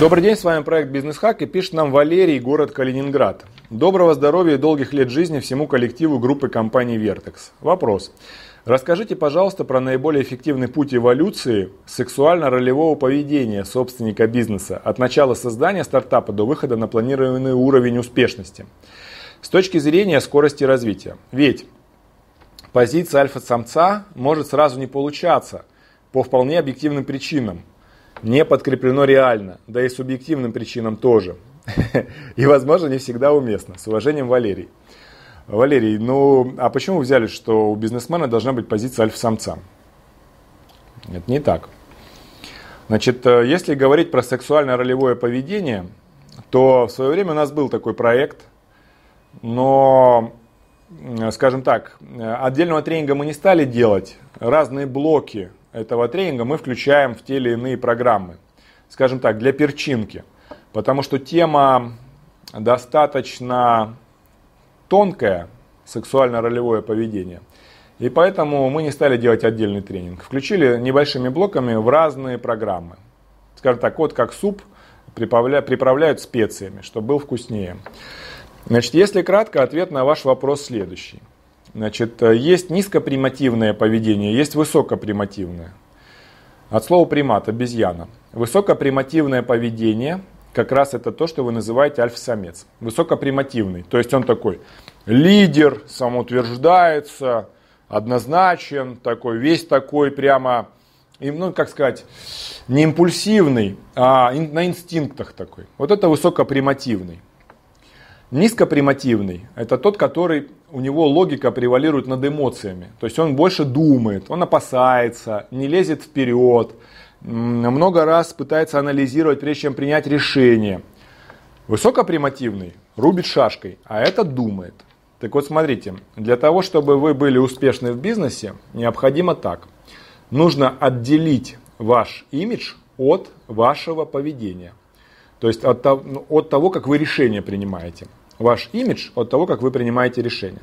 Добрый день, с вами проект Бизнес Хак и пишет нам Валерий, город Калининград. Доброго здоровья и долгих лет жизни всему коллективу группы компании Vertex. Вопрос. Расскажите, пожалуйста, про наиболее эффективный путь эволюции сексуально-ролевого поведения собственника бизнеса от начала создания стартапа до выхода на планированный уровень успешности с точки зрения скорости развития. Ведь позиция альфа-самца может сразу не получаться по вполне объективным причинам. Не подкреплено реально, да и субъективным причинам тоже. И, возможно, не всегда уместно. С уважением, Валерий. Валерий, ну а почему вы взяли, что у бизнесмена должна быть позиция альфа-самца? Это не так. Значит, э, если говорить про сексуальное ролевое поведение, то в свое время у нас был такой проект, но, скажем так, отдельного тренинга мы не стали делать. Разные блоки этого тренинга мы включаем в те или иные программы. Скажем так, для перчинки. Потому что тема достаточно тонкое сексуально-ролевое поведение. И поэтому мы не стали делать отдельный тренинг. Включили небольшими блоками в разные программы. Скажем так, вот как суп приправляют специями, чтобы был вкуснее. Значит, если кратко, ответ на ваш вопрос следующий. Значит, есть низкопримативное поведение, есть высокопримативное. От слова примат, обезьяна. Высокопримативное поведение как раз это то, что вы называете альфа-самец. Высокопримативный. То есть он такой лидер, самоутверждается, однозначен, такой, весь такой прямо, ну, как сказать, не импульсивный, а на инстинктах такой. Вот это высокопримативный. Низкопримативный – это тот, который у него логика превалирует над эмоциями. То есть он больше думает, он опасается, не лезет вперед, много раз пытается анализировать, прежде чем принять решение. Высокопримативный рубит шашкой, а этот думает. Так вот смотрите, для того, чтобы вы были успешны в бизнесе, необходимо так. Нужно отделить ваш имидж от вашего поведения. То есть от, ну, того, как вы решение принимаете. Ваш имидж от того, как вы принимаете решение.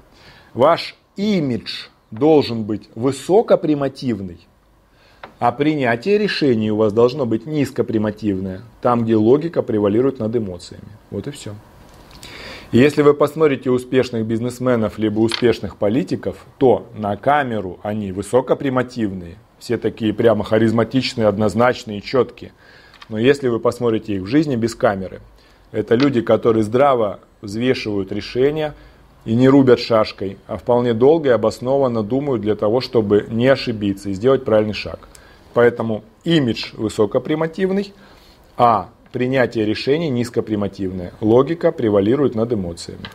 Ваш имидж должен быть высокопримативный, а принятие решений у вас должно быть низкопримативное, там, где логика превалирует над эмоциями. Вот и все. если вы посмотрите успешных бизнесменов либо успешных политиков, то на камеру они высокопримативные, все такие прямо харизматичные, однозначные, четкие. Но если вы посмотрите их в жизни без камеры, это люди, которые здраво взвешивают решения и не рубят шашкой, а вполне долго и обоснованно думают для того, чтобы не ошибиться и сделать правильный шаг. Поэтому имидж высокопримативный, а принятие решений низкопримативное. Логика превалирует над эмоциями.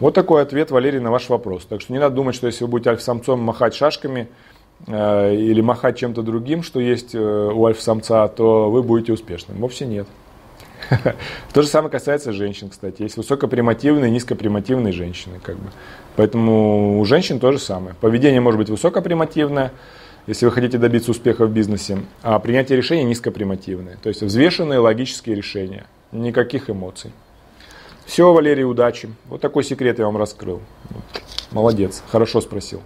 Вот такой ответ, Валерий, на ваш вопрос. Так что не надо думать, что если вы будете альфа-самцом махать шашками э, или махать чем-то другим, что есть э, у альфа-самца, то вы будете успешным. Вовсе нет. То же самое касается женщин, кстати. Есть высокопримативные низкопримативные женщины. Как бы. Поэтому у женщин то же самое. Поведение может быть высокопримативное, если вы хотите добиться успеха в бизнесе, а принятие решений низкопримативное. То есть взвешенные логические решения, никаких эмоций. Все, Валерий, удачи. Вот такой секрет я вам раскрыл. Молодец, хорошо спросил.